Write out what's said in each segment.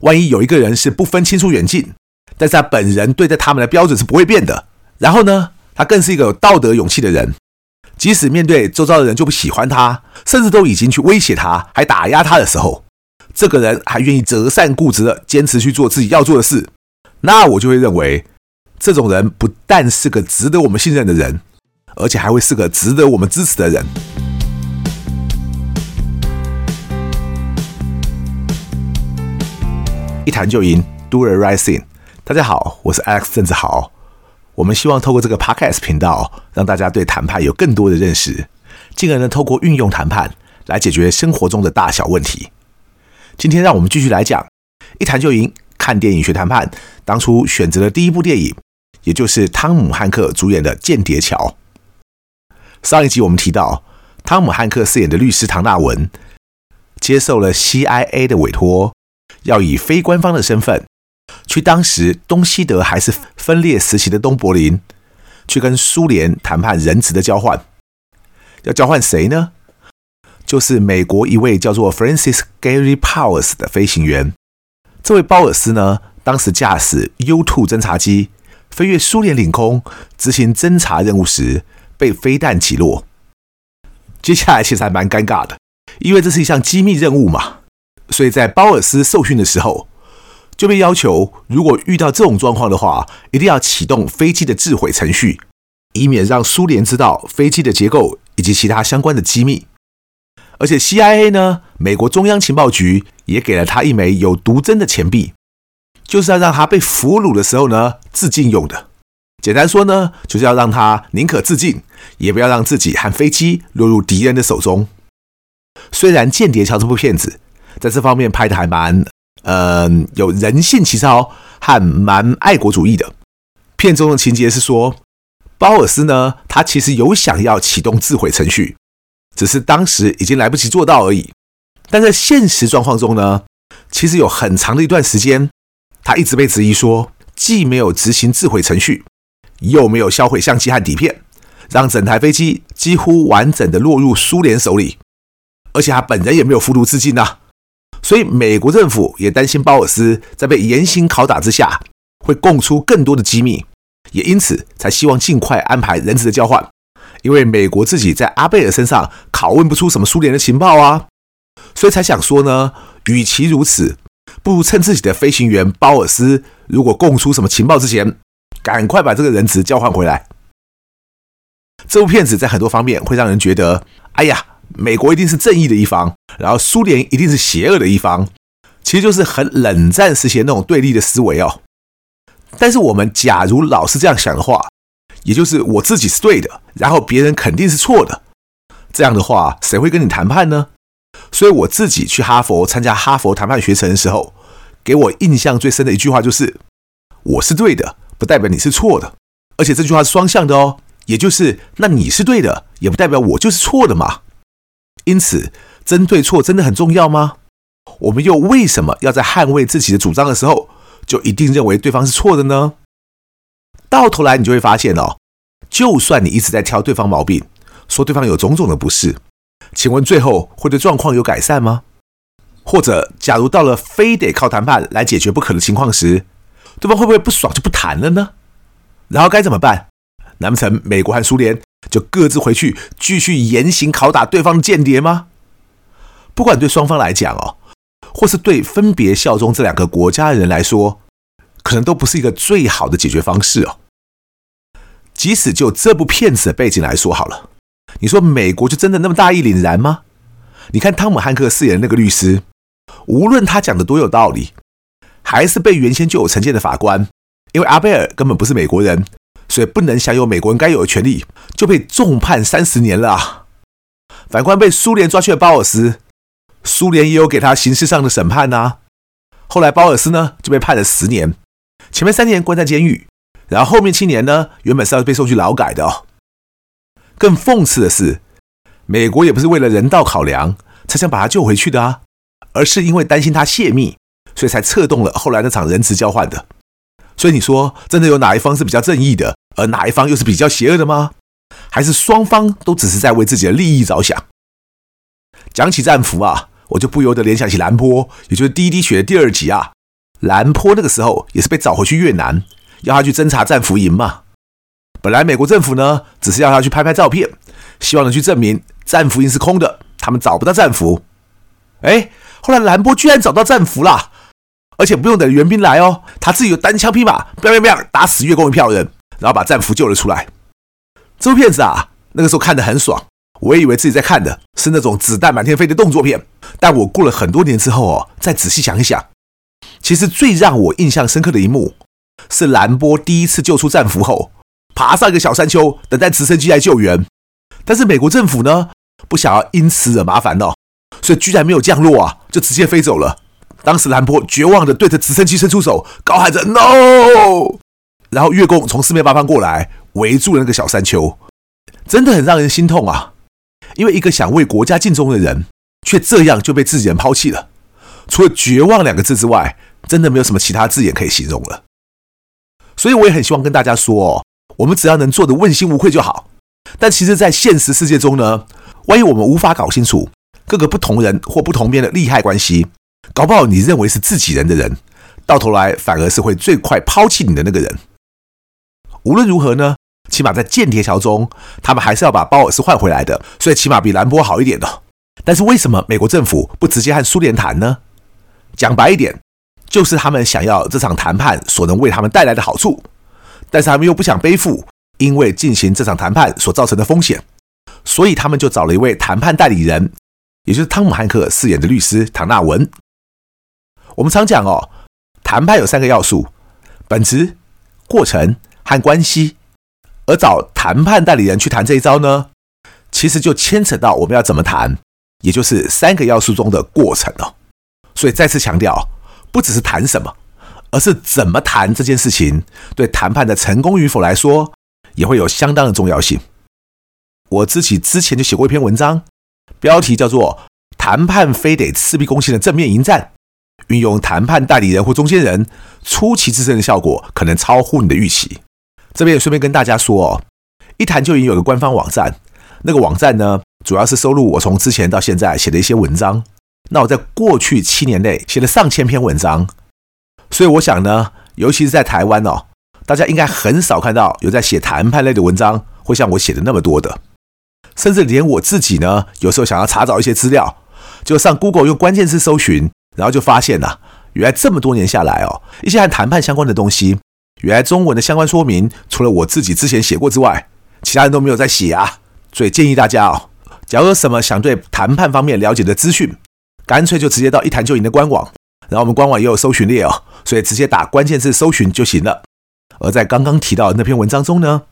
万一有一个人是不分亲疏远近，但是他本人对待他们的标准是不会变的。然后呢，他更是一个有道德勇气的人，即使面对周遭的人就不喜欢他，甚至都已经去威胁他，还打压他的时候，这个人还愿意择善固执的坚持去做自己要做的事，那我就会认为，这种人不但是个值得我们信任的人，而且还会是个值得我们支持的人。一谈就赢，Do the right thing。大家好，我是 Alex 郑志豪。我们希望透过这个 Podcast 频道，让大家对谈判有更多的认识，进而呢，透过运用谈判来解决生活中的大小问题。今天让我们继续来讲一谈就赢，看电影学谈判。当初选择的第一部电影，也就是汤姆汉克主演的《间谍桥》。上一集我们提到，汤姆汉克饰演的律师唐纳文接受了 CIA 的委托，要以非官方的身份，去当时东西德还是分裂时期的东柏林，去跟苏联谈判人质的交换。要交换谁呢？就是美国一位叫做 Francis Gary Powers 的飞行员。这位鲍尔斯呢，当时驾驶 U-2 侦察机飞越苏联领空执行侦察任务时，被飞弹击落。接下来其实还蛮尴尬的，因为这是一项机密任务嘛，所以在鲍尔斯受训的时候，就被要求，如果遇到这种状况的话，一定要启动飞机的自毁程序，以免让苏联知道飞机的结构以及其他相关的机密。而且 CIA 呢，美国中央情报局也给了他一枚有毒针的钱币，就是要让他被俘虏的时候呢自尽用的。简单说呢，就是要让他宁可自尽，也不要让自己和飞机落入敌人的手中。虽然《间谍桥》这部片子在这方面拍的还蛮，嗯，有人性奇操还蛮爱国主义的。片中的情节是说，鲍尔斯呢，他其实有想要启动自毁程序。只是当时已经来不及做到而已。但在现实状况中呢，其实有很长的一段时间，他一直被质疑说，既没有执行自毁程序，又没有销毁相机和底片，让整台飞机几乎完整的落入苏联手里，而且他本人也没有服毒自尽呐。所以美国政府也担心鲍尔斯在被严刑拷打之下，会供出更多的机密，也因此才希望尽快安排人质的交换。因为美国自己在阿贝尔身上拷问不出什么苏联的情报啊，所以才想说呢，与其如此，不如趁自己的飞行员鲍尔斯如果供出什么情报之前，赶快把这个人质交换回来。这部片子在很多方面会让人觉得，哎呀，美国一定是正义的一方，然后苏联一定是邪恶的一方，其实就是很冷战时期那种对立的思维哦。但是我们假如老是这样想的话，也就是我自己是对的，然后别人肯定是错的。这样的话，谁会跟你谈判呢？所以我自己去哈佛参加哈佛谈判学程的时候，给我印象最深的一句话就是：“我是对的，不代表你是错的。”而且这句话是双向的哦，也就是那你是对的，也不代表我就是错的嘛。因此，争对错真的很重要吗？我们又为什么要在捍卫自己的主张的时候，就一定认为对方是错的呢？到头来，你就会发现哦，就算你一直在挑对方毛病，说对方有种种的不是，请问最后会对状况有改善吗？或者，假如到了非得靠谈判来解决不可的情况时，对方会不会不爽就不谈了呢？然后该怎么办？难不成美国和苏联就各自回去继续严刑拷打对方的间谍吗？不管对双方来讲哦，或是对分别效忠这两个国家的人来说。可能都不是一个最好的解决方式哦。即使就这部片子的背景来说好了，你说美国就真的那么大义凛然吗？你看汤姆汉克饰演的那个律师，无论他讲的多有道理，还是被原先就有成见的法官，因为阿贝尔根本不是美国人，所以不能享有美国人该有的权利，就被重判三十年了啊。反观被苏联抓去的鲍尔斯，苏联也有给他刑事上的审判呐。后来鲍尔斯呢就被判了十年。前面三年关在监狱，然后后面七年呢，原本是要被送去劳改的哦。更讽刺的是，美国也不是为了人道考量才想把他救回去的啊，而是因为担心他泄密，所以才策动了后来那场人质交换的。所以你说，真的有哪一方是比较正义的，而哪一方又是比较邪恶的吗？还是双方都只是在为自己的利益着想？讲起战俘啊，我就不由得联想起兰波，也就是《第一滴血》的第二集啊。兰坡那个时候也是被找回去越南，要他去侦查战俘营嘛。本来美国政府呢，只是要他去拍拍照片，希望能去证明战俘营是空的，他们找不到战俘。哎，后来兰波居然找到战俘啦，而且不用等援兵来哦，他自己有单枪匹马，不要不要打死越共一票人，然后把战俘救了出来。这部片子啊，那个时候看得很爽，我也以为自己在看的是那种子弹满天飞的动作片，但我过了很多年之后哦，再仔细想一想。其实最让我印象深刻的一幕，是兰波第一次救出战俘后，爬上一个小山丘，等待直升机来救援。但是美国政府呢，不想要因此惹麻烦哦，所以居然没有降落啊，就直接飞走了。当时兰波绝望地对着直升机伸出手，高喊着 “No”，然后越共从四面八方过来，围住了那个小山丘，真的很让人心痛啊！因为一个想为国家尽忠的人，却这样就被自己人抛弃了。除了绝望两个字之外，真的没有什么其他字眼可以形容了。所以我也很希望跟大家说哦，我们只要能做的问心无愧就好。但其实，在现实世界中呢，万一我们无法搞清楚各个不同人或不同边的利害关系，搞不好你认为是自己人的人，到头来反而是会最快抛弃你的那个人。无论如何呢，起码在间谍桥中，他们还是要把鲍尔斯换回来的，所以起码比兰波好一点的。但是为什么美国政府不直接和苏联谈呢？讲白一点，就是他们想要这场谈判所能为他们带来的好处，但是他们又不想背负因为进行这场谈判所造成的风险，所以他们就找了一位谈判代理人，也就是汤姆汉克饰演的律师唐纳文。我们常讲哦，谈判有三个要素：本质、过程和关系。而找谈判代理人去谈这一招呢，其实就牵扯到我们要怎么谈，也就是三个要素中的过程哦。所以再次强调，不只是谈什么，而是怎么谈这件事情，对谈判的成功与否来说，也会有相当的重要性。我自己之前就写过一篇文章，标题叫做《谈判非得赤壁攻心的正面迎战》，运用谈判代理人或中间人，出奇制胜的效果可能超乎你的预期。这边也顺便跟大家说哦，一谈就已经有个官方网站，那个网站呢，主要是收录我从之前到现在写的一些文章。那我在过去七年内写了上千篇文章，所以我想呢，尤其是在台湾哦，大家应该很少看到有在写谈判类的文章会像我写的那么多的，甚至连我自己呢，有时候想要查找一些资料，就上 Google 用关键字搜寻，然后就发现呐、原来这么多年下来哦，一些和谈判相关的东西，原来中文的相关说明，除了我自己之前写过之外，其他人都没有在写啊，所以建议大家哦，假如有什么想对谈判方面了解的资讯，干脆就直接到一谈就赢的官网，然后我们官网也有搜寻列哦，所以直接打关键字搜寻就行了。而在刚刚提到的那篇文章中呢，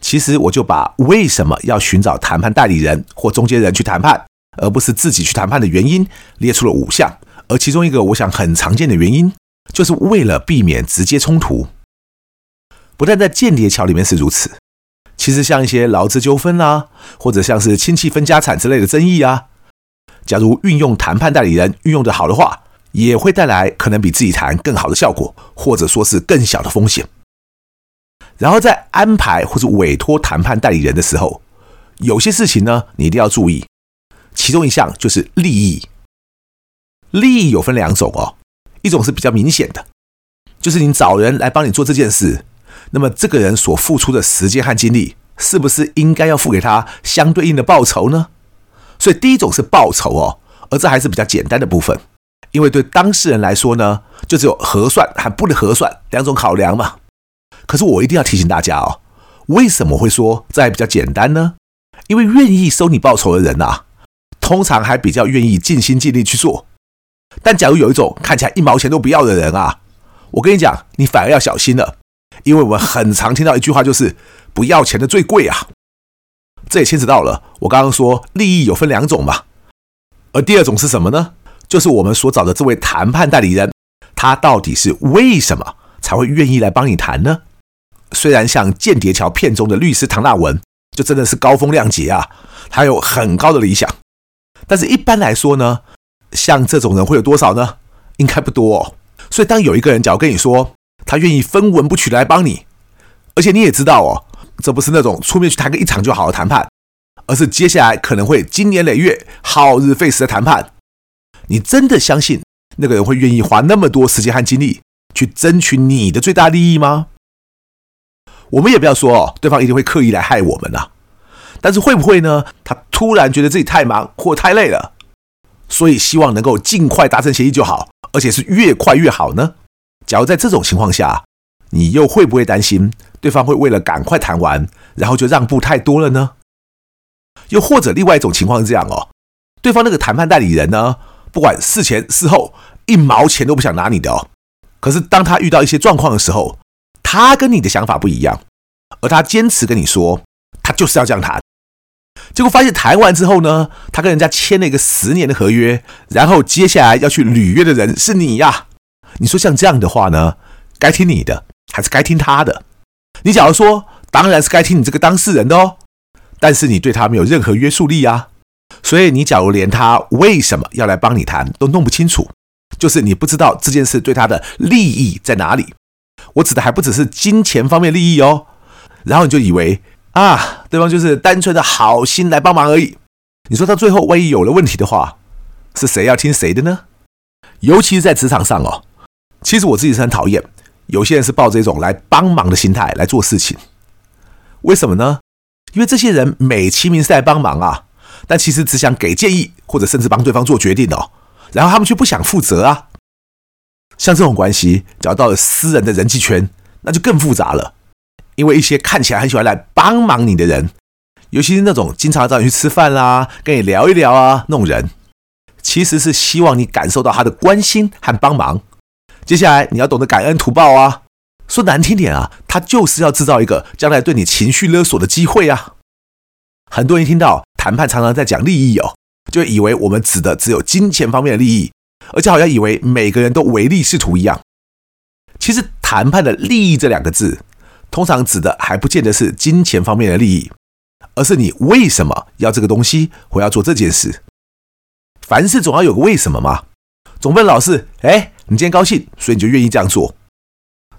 其实我就把为什么要寻找谈判代理人或中间人去谈判，而不是自己去谈判的原因列出了五项，而其中一个我想很常见的原因，就是为了避免直接冲突。不但在间谍桥里面是如此，其实像一些劳资纠纷啊，或者像是亲戚分家产之类的争议啊。假如运用谈判代理人运用得好的话，也会带来可能比自己谈更好的效果，或者说是更小的风险。然后在安排或者委托谈判代理人的时候，有些事情呢，你一定要注意。其中一项就是利益。利益有分两种哦，一种是比较明显的，就是你找人来帮你做这件事，那么这个人所付出的时间和精力，是不是应该要付给他相对应的报酬呢？所以第一种是报酬哦，而这还是比较简单的部分，因为对当事人来说呢，就只有核算和不能核算两种考量嘛。可是我一定要提醒大家哦，为什么会说这还比较简单呢？因为愿意收你报酬的人啊，通常还比较愿意尽心尽力去做。但假如有一种看起来一毛钱都不要的人啊，我跟你讲，你反而要小心了，因为我们很常听到一句话，就是不要钱的最贵啊。这也牵扯到了我刚刚说利益有分两种嘛，而第二种是什么呢？就是我们所找的这位谈判代理人，他到底是为什么才会愿意来帮你谈呢？虽然像《间谍桥》片中的律师唐纳文，就真的是高风亮节啊，他有很高的理想，但是一般来说呢，像这种人会有多少呢？应该不多哦。所以当有一个人假如跟你说他愿意分文不取来帮你，而且你也知道哦。这不是那种出面去谈个一场就好的谈判，而是接下来可能会经年累月、耗日费时的谈判。你真的相信那个人会愿意花那么多时间和精力去争取你的最大利益吗？我们也不要说哦，对方一定会刻意来害我们呐。但是会不会呢？他突然觉得自己太忙或太累了，所以希望能够尽快达成协议就好，而且是越快越好呢？假如在这种情况下，你又会不会担心对方会为了赶快谈完，然后就让步太多了呢？又或者另外一种情况是这样哦，对方那个谈判代理人呢，不管事前事后一毛钱都不想拿你的哦，可是当他遇到一些状况的时候，他跟你的想法不一样，而他坚持跟你说，他就是要这样谈。结果发现谈完之后呢，他跟人家签了一个十年的合约，然后接下来要去履约的人是你呀。你说像这样的话呢，该听你的还是该听他的？你假如说，当然是该听你这个当事人的哦。但是你对他没有任何约束力啊，所以你假如连他为什么要来帮你谈都弄不清楚，就是你不知道这件事对他的利益在哪里。我指的还不只是金钱方面利益哦，然后你就以为啊，对方就是单纯的好心来帮忙而已。你说到最后万一有了问题的话，是谁要听谁的呢？尤其是在职场上哦，其实我自己是很讨厌有些人是抱着一种来帮忙的心态来做事情，为什么呢？因为这些人美其名是来帮忙啊，但其实只想给建议，或者甚至帮对方做决定哦。然后他们却不想负责啊。像这种关系，只要到了私人的人际圈，那就更复杂了。因为一些看起来很喜欢来帮忙你的人，尤其是那种经常找你去吃饭啦、跟你聊一聊啊那种人，其实是希望你感受到他的关心和帮忙。接下来你要懂得感恩图报啊。说难听点啊，他就是要制造一个将来对你情绪勒索的机会啊！很多人一听到谈判常常在讲利益哦，就以为我们指的只有金钱方面的利益，而且好像以为每个人都唯利是图一样。其实谈判的利益这两个字，通常指的还不见得是金钱方面的利益，而是你为什么要这个东西，我要做这件事。凡事总要有个为什么嘛，总不能老是哎，你今天高兴，所以你就愿意这样做。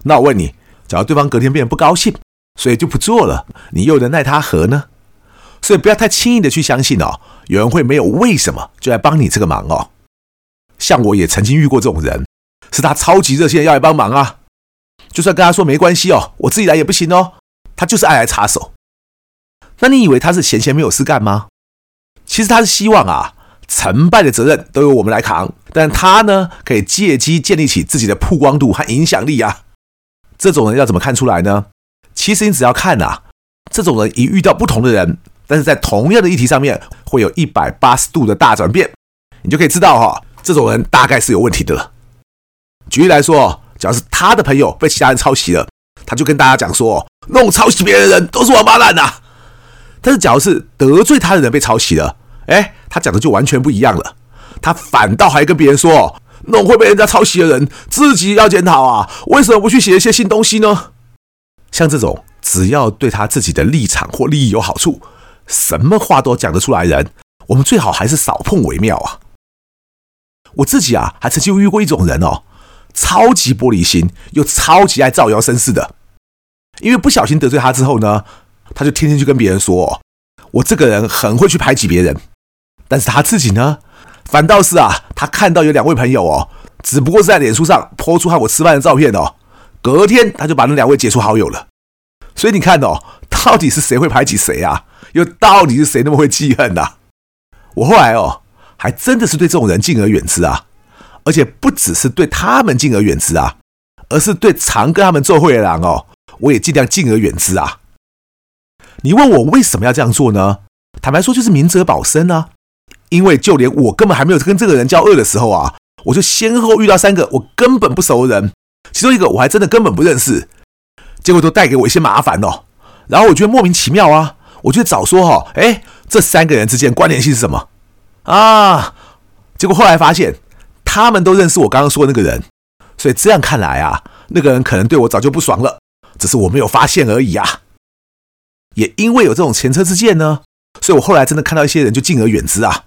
那我问你，假如对方隔天变得不高兴，所以就不做了，你又能奈他何呢？所以不要太轻易的去相信哦，有人会没有为什么就来帮你这个忙哦。像我也曾经遇过这种人，是他超级热心的要来帮忙啊，就算跟他说没关系哦，我自己来也不行哦，他就是爱来插手。那你以为他是闲闲没有事干吗？其实他是希望啊，成败的责任都由我们来扛，但他呢，可以借机建立起自己的曝光度和影响力啊。这种人要怎么看出来呢？其实你只要看啊，这种人一遇到不同的人，但是在同样的议题上面会有一百八十度的大转变，你就可以知道哈，这种人大概是有问题的了。举例来说，假如是他的朋友被其他人抄袭了，他就跟大家讲说，弄抄袭别人的人都是王八蛋呐。但是假如是得罪他的人被抄袭了，哎，他讲的就完全不一样了，他反倒还跟别人说。那种会被人家抄袭的人，自己要检讨啊！为什么不去写一些新东西呢？像这种只要对他自己的立场或利益有好处，什么话都讲得出来的人，我们最好还是少碰为妙啊！我自己啊，还曾经遇过一种人哦，超级玻璃心，又超级爱造谣生事的。因为不小心得罪他之后呢，他就天天去跟别人说，我这个人很会去排挤别人，但是他自己呢？反倒是啊，他看到有两位朋友哦，只不过是在脸书上 po 出和我吃饭的照片哦，隔天他就把那两位解除好友了。所以你看哦，到底是谁会排挤谁啊？又到底是谁那么会记恨呐？我后来哦，还真的是对这种人敬而远之啊，而且不只是对他们敬而远之啊，而是对常跟他们做会的人哦，我也尽量敬而远之啊。你问我为什么要这样做呢？坦白说，就是明哲保身啊。因为就连我根本还没有跟这个人交恶的时候啊，我就先后遇到三个我根本不熟的人，其中一个我还真的根本不认识，结果都带给我一些麻烦哦。然后我觉得莫名其妙啊，我就早说哈，哎，这三个人之间关联性是什么啊？结果后来发现他们都认识我刚刚说的那个人，所以这样看来啊，那个人可能对我早就不爽了，只是我没有发现而已啊。也因为有这种前车之鉴呢，所以我后来真的看到一些人就敬而远之啊。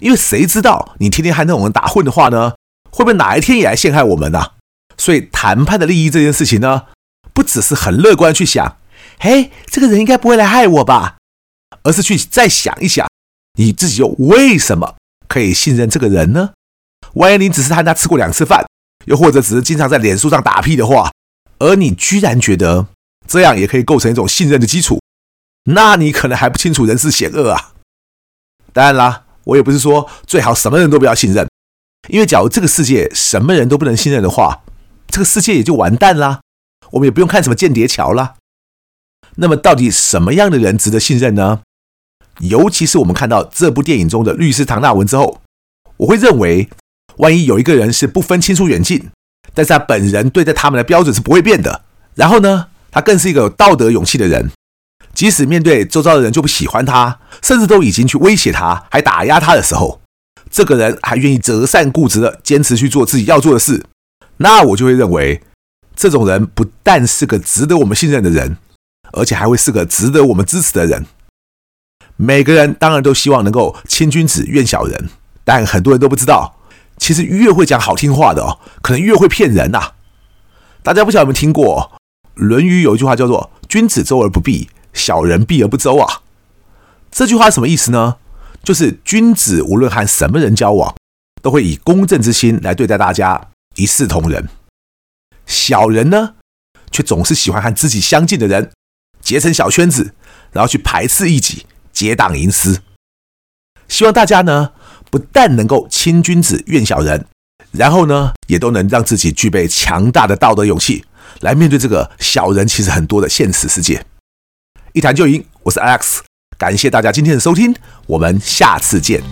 因为谁知道你天天和那种人打混的话呢，会不会哪一天也来陷害我们呢、所以谈判的利益这件事情呢，不只是很乐观去想，嘿，这个人应该不会来害我吧，而是去再想一想，你自己又为什么可以信任这个人呢？万一你只是和他吃过两次饭，又或者只是经常在脸书上打屁的话，而你居然觉得这样也可以构成一种信任的基础，那你可能还不清楚人世险恶啊！当然啦，我也不是说最好什么人都不要信任，因为假如这个世界什么人都不能信任的话，这个世界也就完蛋啦，我们也不用看什么间谍桥啦。那么，到底什么样的人值得信任呢？尤其是我们看到这部电影中的律师唐纳文之后，我会认为，万一有一个人是不分亲疏远近，但是他本人对待他们的标准是不会变的，然后呢，他更是一个有道德勇气的人，即使面对周遭的人就不喜欢他，甚至都已经去威胁他，还打压他的时候，这个人还愿意择善固执的坚持去做自己要做的事，那我就会认为，这种人不但是个值得我们信任的人，而且还会是个值得我们支持的人。每个人当然都希望能够亲君子，怨小人，但很多人都不知道，其实越会讲好听话的哦，可能越会骗人呐。大家不晓得有没有听过《论语》有一句话叫做“君子周而不避，小人避而不周”啊？这句话什么意思呢？就是君子无论和什么人交往，都会以公正之心来对待大家，一视同仁；小人呢，却总是喜欢和自己相近的人结成小圈子，然后去排斥异己。结党营私，希望大家呢不但能够亲君子怨小人，然后呢也都能让自己具备强大的道德勇气，来面对这个小人其实很多的现实世界。一谈就赢，我是 Alex，感谢大家今天的收听，我们下次见。